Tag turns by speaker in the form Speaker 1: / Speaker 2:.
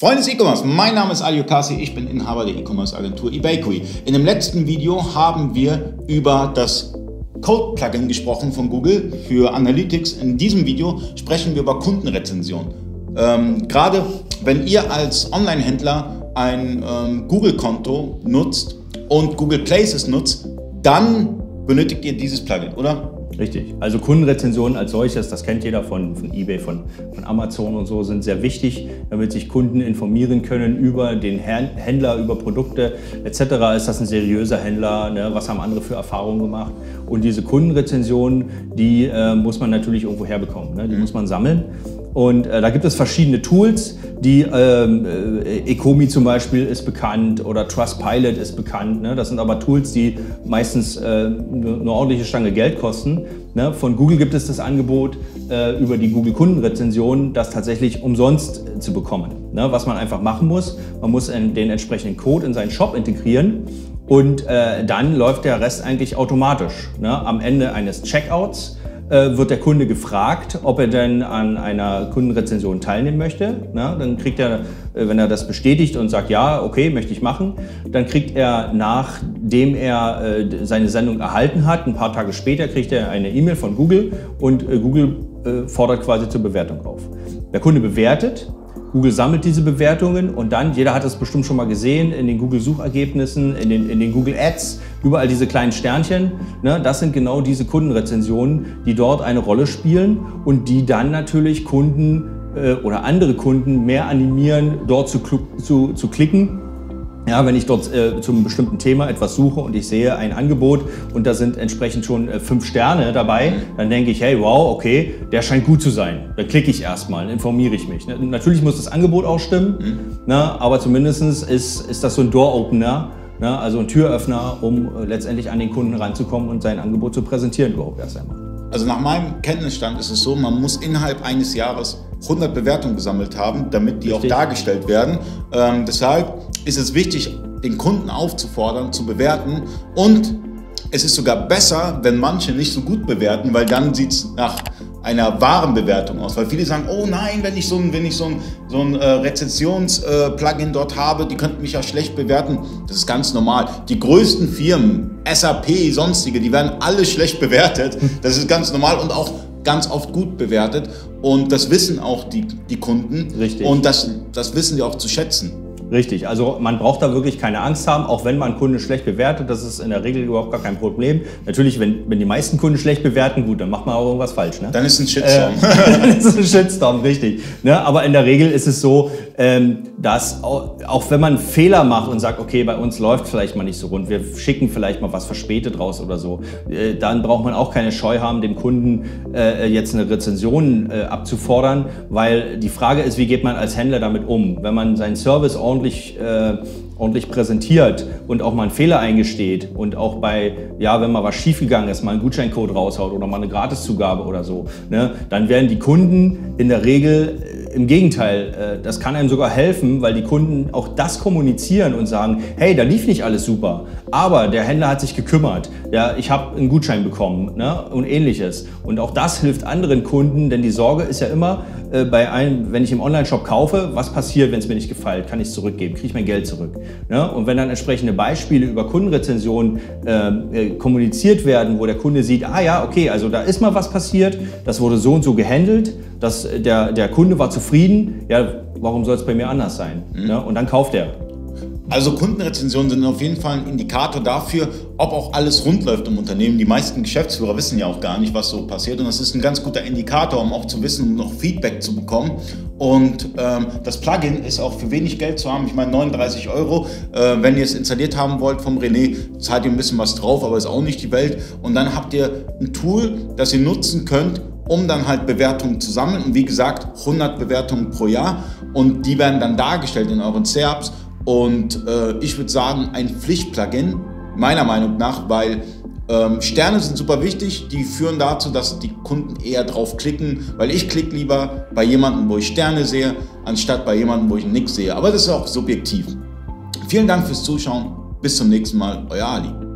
Speaker 1: Freunde des E-Commerce, mein Name ist Ali Okasi, ich bin Inhaber der E-Commerce Agentur eBakery. In dem letzten Video haben wir über das Code-Plugin gesprochen von Google für Analytics. In diesem Video sprechen wir über Kundenrezension. Ähm, gerade wenn ihr als Online-Händler ein ähm, Google-Konto nutzt und Google Places nutzt, dann benötigt ihr dieses Plugin, oder?
Speaker 2: Richtig. Also Kundenrezensionen als solches, das kennt jeder von, von eBay, von, von Amazon und so, sind sehr wichtig, damit sich Kunden informieren können über den Händler, über Produkte etc. Ist das ein seriöser Händler? Ne? Was haben andere für Erfahrungen gemacht? Und diese Kundenrezensionen, die äh, muss man natürlich irgendwo herbekommen. Ne? Die mhm. muss man sammeln. Und äh, da gibt es verschiedene Tools, die ähm, äh, Ecomi zum Beispiel ist bekannt oder Trustpilot ist bekannt. Ne? Das sind aber Tools, die meistens äh, eine ordentliche Stange Geld kosten. Ne? Von Google gibt es das Angebot äh, über die Google Kundenrezension, das tatsächlich umsonst äh, zu bekommen. Ne? Was man einfach machen muss, man muss den entsprechenden Code in seinen Shop integrieren und äh, dann läuft der Rest eigentlich automatisch. Ne? Am Ende eines Checkouts wird der Kunde gefragt, ob er denn an einer Kundenrezension teilnehmen möchte. Na, dann kriegt er, äh, wenn er das bestätigt und sagt, ja, okay, möchte ich machen, dann kriegt er, nachdem er äh, seine Sendung erhalten hat, ein paar Tage später kriegt er eine E-Mail von Google und Google fordert quasi zur Bewertung auf. Der Kunde bewertet Google sammelt diese Bewertungen und dann, jeder hat das bestimmt schon mal gesehen, in den Google-Suchergebnissen, in den, in den Google Ads, überall diese kleinen Sternchen. Ne, das sind genau diese Kundenrezensionen, die dort eine Rolle spielen und die dann natürlich Kunden äh, oder andere Kunden mehr animieren, dort zu, zu, zu klicken ja, wenn ich dort äh, zum bestimmten Thema etwas suche und ich sehe ein Angebot und da sind entsprechend schon äh, fünf Sterne dabei, dann denke ich, hey, wow, okay, der scheint gut zu sein. Dann klicke ich erstmal, informiere ich mich. Ne? Natürlich muss das Angebot auch stimmen, mhm. ne? aber zumindest ist, ist das so ein Door-Opener, ne? also ein Türöffner, um äh, letztendlich an den Kunden ranzukommen und sein Angebot zu präsentieren überhaupt erst einmal.
Speaker 1: Also nach meinem Kenntnisstand ist es so, man muss innerhalb eines Jahres 100 Bewertungen gesammelt haben, damit die Richtig. auch dargestellt werden. Ähm, deshalb ist es wichtig, den Kunden aufzufordern, zu bewerten und es ist sogar besser, wenn manche nicht so gut bewerten, weil dann sieht es nach einer wahren Bewertung aus. Weil viele sagen, oh nein, wenn ich so ein, wenn ich so ein, so ein äh, Rezensions-Plugin äh, dort habe, die könnten mich ja schlecht bewerten. Das ist ganz normal. Die größten Firmen, SAP, sonstige, die werden alle schlecht bewertet. Das ist ganz normal und auch ganz oft gut bewertet. Und das wissen auch die, die Kunden.
Speaker 2: Richtig.
Speaker 1: Und das, das wissen die auch zu schätzen.
Speaker 2: Richtig, also man braucht da wirklich keine Angst haben, auch wenn man Kunden schlecht bewertet, das ist in der Regel überhaupt gar kein Problem. Natürlich, wenn, wenn die meisten Kunden schlecht bewerten, gut, dann macht man auch irgendwas falsch. Ne?
Speaker 1: Dann ist ein Shitstorm.
Speaker 2: Äh, dann ist ein Shitstorm, richtig. Ne? Aber in der Regel ist es so, ähm, dass auch, auch, wenn man Fehler macht und sagt, okay, bei uns läuft vielleicht mal nicht so rund, wir schicken vielleicht mal was verspätet raus oder so, äh, dann braucht man auch keine Scheu haben, dem Kunden äh, jetzt eine Rezension äh, abzufordern, weil die Frage ist, wie geht man als Händler damit um? Wenn man seinen Service ordentlich ordentlich, äh, ordentlich präsentiert und auch mal einen Fehler eingesteht und auch bei, ja, wenn mal was schiefgegangen ist, mal einen Gutscheincode raushaut oder mal eine Gratiszugabe oder so, ne, dann werden die Kunden in der Regel im Gegenteil, äh, das kann einem sogar helfen, weil die Kunden auch das kommunizieren und sagen, hey, da lief nicht alles super, aber der Händler hat sich gekümmert, ja, ich habe einen Gutschein bekommen ne, und ähnliches. Und auch das hilft anderen Kunden, denn die Sorge ist ja immer äh, bei einem, wenn ich im Online-Shop kaufe, was passiert, wenn es mir nicht gefällt, kann ich es zurückgeben, kriege ich mein Geld zurück. Ne? Und wenn dann entsprechende Beispiele über Kundenrezensionen äh, äh, kommuniziert werden, wo der Kunde sieht, ah ja, okay, also da ist mal was passiert, das wurde so und so gehandelt, dass der, der Kunde war zufrieden, ja, warum soll es bei mir anders sein? Mhm. Ne? Und dann kauft er.
Speaker 1: Also Kundenrezensionen sind auf jeden Fall ein Indikator dafür, ob auch alles rund läuft im Unternehmen. Die meisten Geschäftsführer wissen ja auch gar nicht, was so passiert. Und das ist ein ganz guter Indikator, um auch zu wissen und noch Feedback zu bekommen. Und ähm, das Plugin ist auch für wenig Geld zu haben. Ich meine 39 Euro. Äh, wenn ihr es installiert haben wollt vom René, zahlt ihr ein bisschen was drauf, aber ist auch nicht die Welt. Und dann habt ihr ein Tool, das ihr nutzen könnt, um dann halt Bewertungen zu sammeln. Und wie gesagt, 100 Bewertungen pro Jahr. Und die werden dann dargestellt in euren SERPs. Und äh, ich würde sagen, ein Pflichtplugin, meiner Meinung nach, weil ähm, Sterne sind super wichtig, die führen dazu, dass die Kunden eher drauf klicken, weil ich klicke lieber bei jemandem, wo ich Sterne sehe, anstatt bei jemandem, wo ich nichts sehe. Aber das ist auch subjektiv. Vielen Dank fürs Zuschauen. Bis zum nächsten Mal. Euer Ali.